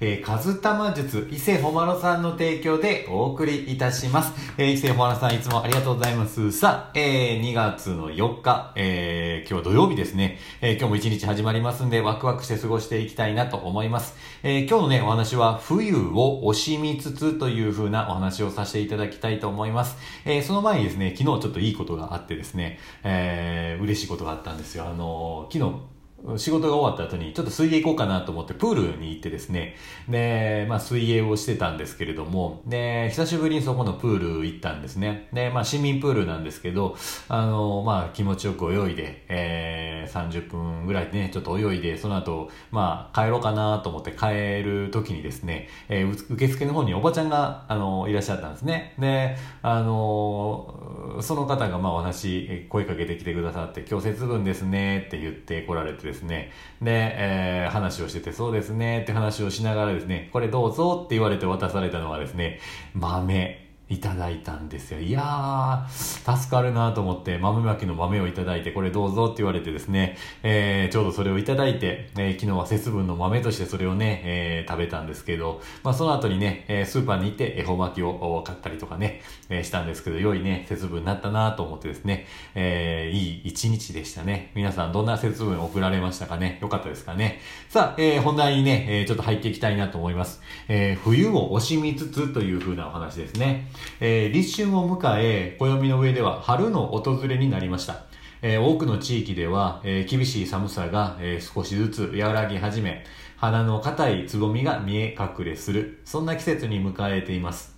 えー、かずたま術、伊勢ほまろさんの提供でお送りいたします。えー、伊勢ほまろさんいつもありがとうございます。さあ、えー、2月の4日、えー、今日土曜日ですね。えー、今日も一日始まりますんで、ワクワクして過ごしていきたいなと思います。えー、今日のね、お話は、冬を惜しみつつという風なお話をさせていただきたいと思います。えー、その前にですね、昨日ちょっといいことがあってですね、えー、嬉しいことがあったんですよ。あのー、昨日、仕事が終わった後にちょっと水泳行こうかなと思ってプールに行ってですね、で、まあ水泳をしてたんですけれども、で、久しぶりにそこのプール行ったんですね。で、まあ市民プールなんですけど、あの、まあ気持ちよく泳いで、えー、30分ぐらいね、ちょっと泳いで、その後、まあ帰ろうかなと思って帰る時にですね、えー、受付の方におばちゃんが、あの、いらっしゃったんですね。で、あの、その方がまあお話、声かけてきてくださって、今日節分ですねって言って来られてですね、ですね。で、えー、話をしてて、そうですねって話をしながらですね、これどうぞって言われて渡されたのはですね、豆。いただいたんですよ。いやー、助かるなと思って、豆まきの豆をいただいて、これどうぞって言われてですね、えー、ちょうどそれをいただいて、えー、昨日は節分の豆としてそれをね、えー、食べたんですけど、まあその後にね、え、スーパーに行って恵方巻きを買ったりとかね、え、したんですけど、良いね、節分になったなと思ってですね、えー、いい一日でしたね。皆さんどんな節分送られましたかね？よかったですかね？さあ、えー、本題にね、えー、ちょっと入っていきたいなと思います。えー、冬を惜しみつつという風なお話ですね。えー、立春を迎え、暦の上では春の訪れになりました。えー、多くの地域では、えー、厳しい寒さが、えー、少しずつ和らぎ始め、花の硬いつぼみが見え隠れする、そんな季節に迎えています。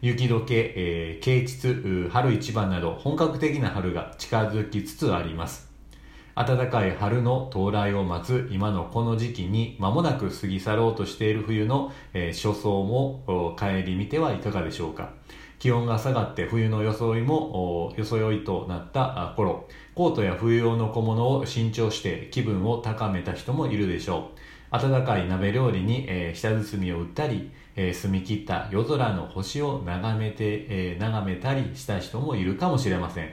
雪解け、えー、啓蟄、春一番など本格的な春が近づきつつあります。暖かい春の到来を待つ今のこの時期に間もなく過ぎ去ろうとしている冬の、えー、初霜も顧みてはいかがでしょうか。気温が下がって冬の装いも装いとなった頃、コートや冬用の小物を新調して気分を高めた人もいるでしょう。温かい鍋料理に、えー、下包みを売ったり、澄み切った夜空の星を眺めて、眺めたりした人もいるかもしれません。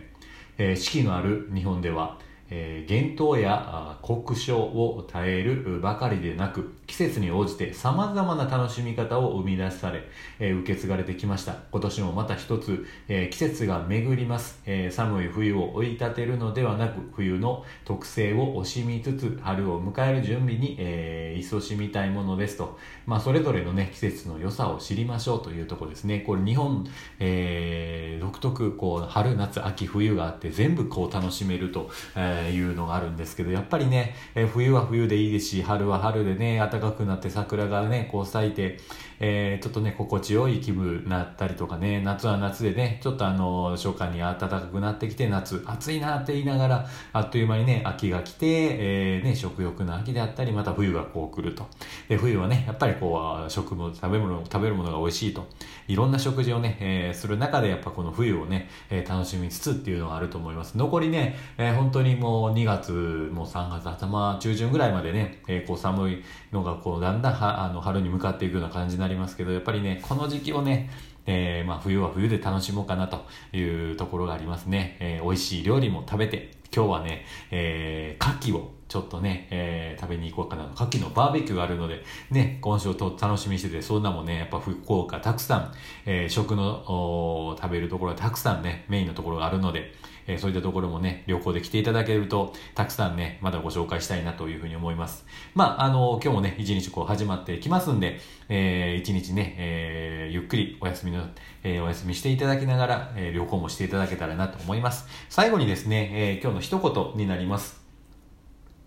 四季のある日本では、え、厳冬や酷暑を耐えるばかりでなく季節に応じて様々な楽しみ方を生み出され、え、受け継がれてきました。今年もまた一つ、え、季節が巡ります、え寒い冬を追い立てるのではなく冬の特性を惜しみつつ春を迎える準備に、えー、勤しみたいものですと、まあ、それぞれのね季節の良さを知りましょうというとこですね。これ日本、え独特こう春夏秋冬があって全部こう楽しめると、えーいうのがあるんですけど、やっぱりね、え、冬は冬でいいですし、春は春でね、暖かくなって桜がね、こう咲いて、えー、ちょっとね、心地よい気分になったりとかね、夏は夏でね、ちょっとあの、初夏に暖かくなってきて、夏、暑いなって言いながら、あっという間にね、秋が来て、えー、ね、食欲の秋であったり、また冬がこう来ると。で、冬はね、やっぱりこう、食物、食べ物、食べるものが美味しいと。いろんな食事をね、えー、する中で、やっぱこの冬をね、え、楽しみつつっていうのがあると思います。残りね、え、本当にもう2月、も3月頭、中旬ぐらいまでね、えー、こう寒いのがこうだんだんはあの春に向かっていくような感じになりますけど、やっぱりね、この時期をね、えー、まあ冬は冬で楽しもうかなというところがありますね。えー、美味しい料理も食べて、今日はね、えー、牡蠣をちょっとね、えー、食べに行こうかな。牡蠣のバーベキューがあるので、ね、今週と楽しみにしてて、そんなもね、やっぱ福岡たくさん、えー、食の食べるところがたくさんね、メインのところがあるので、えー、そういったところもね、旅行で来ていただけると、たくさんね、まだご紹介したいなというふうに思います。まあ、あの、今日もね、一日こう始まってきますんで、えー、一日ね、えー、ゆっくりお休みの、えー、お休みしていただきながら、えー、旅行もしていただけたらなと思います。最後にですね、えー、今日の一言になります。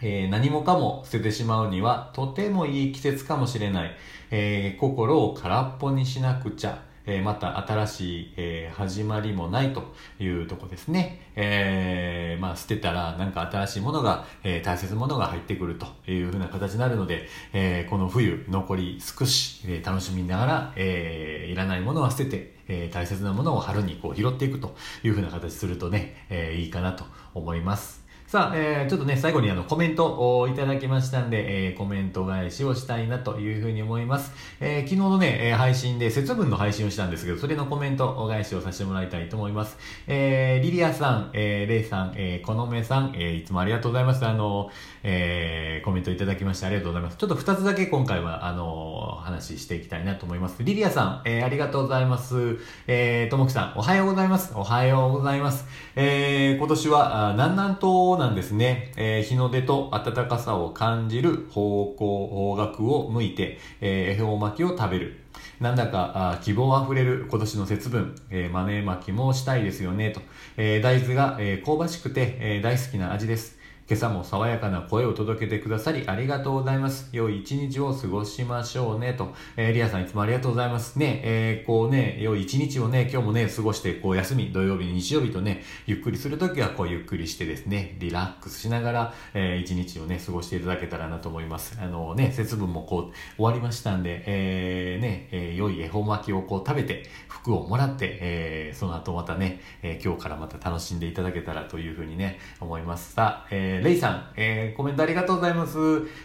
えー、何もかも捨ててしまうにはとてもいい季節かもしれない、えー、心を空っぽにしなくちゃ、えー、また新しい、え、始まりもないというとこですね。え、まあ捨てたらなんか新しいものが、え、大切なものが入ってくるというふうな形になるので、え、この冬残り少し、え、楽しみながら、え、いらないものは捨てて、えー、大切なものを春にこう拾っていくというふうな形するとね、えー、いいかなと思います。さあ、えー、ちょっとね、最後にあの、コメントをいただきましたんで、えー、コメント返しをしたいなというふうに思います。えー、昨日のね、え配信で節分の配信をしたんですけど、それのコメントお返しをさせてもらいたいと思います。えー、リリアさん、えー、レイさん、えー、このめさん、え、いつもありがとうございます。あの、えー、コメントいただきましてありがとうございます。ちょっと二つだけ今回は、あの、話ししていきたいなと思います。リリアさん、えー、ありがとうございます。えー、ともきさん、おはようございます。おはようございます。えー、今年は、南南東なんですね。えー、日の出と暖かさを感じる方向、方角を向いて、えー、恵方巻きを食べる。なんだかあ希望あふれる今年の節分、えー、マネー巻きもしたいですよねと、えー、大豆が、えー、香ばしくて、えー、大好きな味です。今朝も爽やかな声を届けてくださりありがとうございます。良い一日を過ごしましょうね、と。えー、リアさんいつもありがとうございます。ね、えー、こうね、良い一日をね、今日もね、過ごして、こう休み、土曜日、日曜日とね、ゆっくりするときはこうゆっくりしてですね、リラックスしながら、えー、一日をね、過ごしていただけたらなと思います。あのね、節分もこう、終わりましたんで、えー、ね、えー、良い恵方巻きをこう食べて、服をもらって、えー、その後またね、えー、今日からまた楽しんでいただけたらというふうにね、思います。さあ、えー、レイさん、えー、コメントありがとうございます。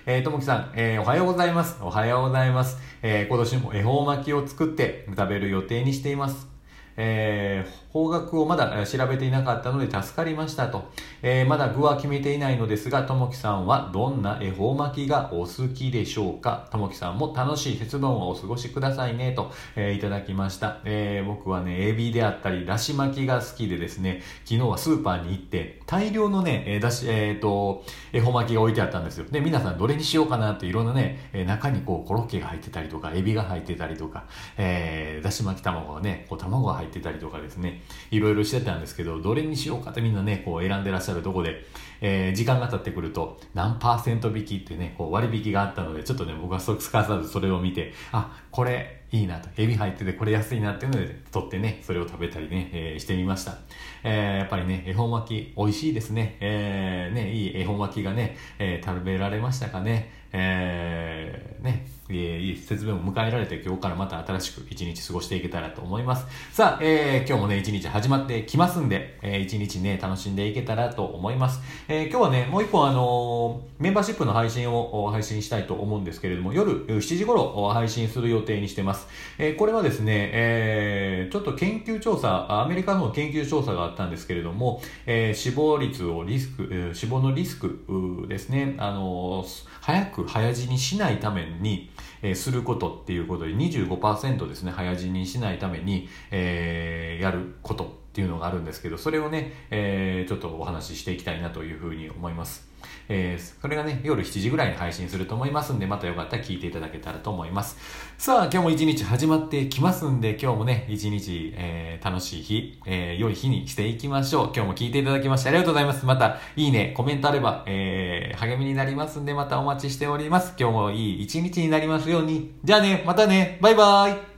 えー、ともきさん、えー、おはようございます。おはようございます。えー、今年も恵方巻きを作って食べる予定にしています。えー、方角をまだ調べていなかったので助かりましたと。えー、まだ具は決めていないのですが、ともきさんはどんな恵方巻きがお好きでしょうか？ともきさんも楽しい節分をお過ごしくださいねと、えー、いただきました。えー、僕はね、エビであったり、だし巻きが好きでですね、昨日はスーパーに行って、大量のね、だし、えっ、と、恵方巻きが置いてあったんですよ。で、皆さんどれにしようかなっていろんなね、中にこうコロッケが入ってたりとか、エビが入ってたりとか、えー、だし巻き卵がね、こう卵が入ってたりとかですね、いろいろしてたんですけど、どれにしようかってみんなね、こう選んでらっしゃるとこで、えー、時間が経ってくると、何パーセント引きってね、こう割引があったので、ちょっとね、僕はすかさずそれを見て、あ、これいいなと、エビ入っててこれ安いなっていうので、取ってね、それを食べたりね、えー、してみました。えー、やっぱりね、恵方巻き美味しいですね。えー、ね、いい恵方巻きがね、えー、食べられましたかね。えー、ね、いい節分を迎えられて今日からまた新しく一日過ごしていけたらと思います。さあ、えー、今日もね、一日始まってきますんで、えー、一日ね、楽しんでいけたらと思います。えー、今日はね、もう一本あのー、メンバーシップの配信を配信したいと思うんですけれども、夜7時頃配信する予定にしてます。え、これはですね、えー、ちょっと研究調査、アメリカの研究調査があったんですけれども、えー、死亡率をリスク、えー、死亡のリスクですね、あの、早く早死にしないために、え、することっていうことで25%ですね、早死にしないために、え、やること。っていうのがあるんですけど、それをね、えー、ちょっとお話ししていきたいなというふうに思います。えー、それがね、夜7時ぐらいに配信すると思いますんで、またよかったら聞いていただけたらと思います。さあ、今日も一日始まってきますんで、今日もね、一日、えー、楽しい日、えー、良い日にしていきましょう。今日も聞いていただきましてありがとうございます。また、いいね、コメントあれば、えー、励みになりますんで、またお待ちしております。今日もいい一日になりますように。じゃあね、またね、バイバーイ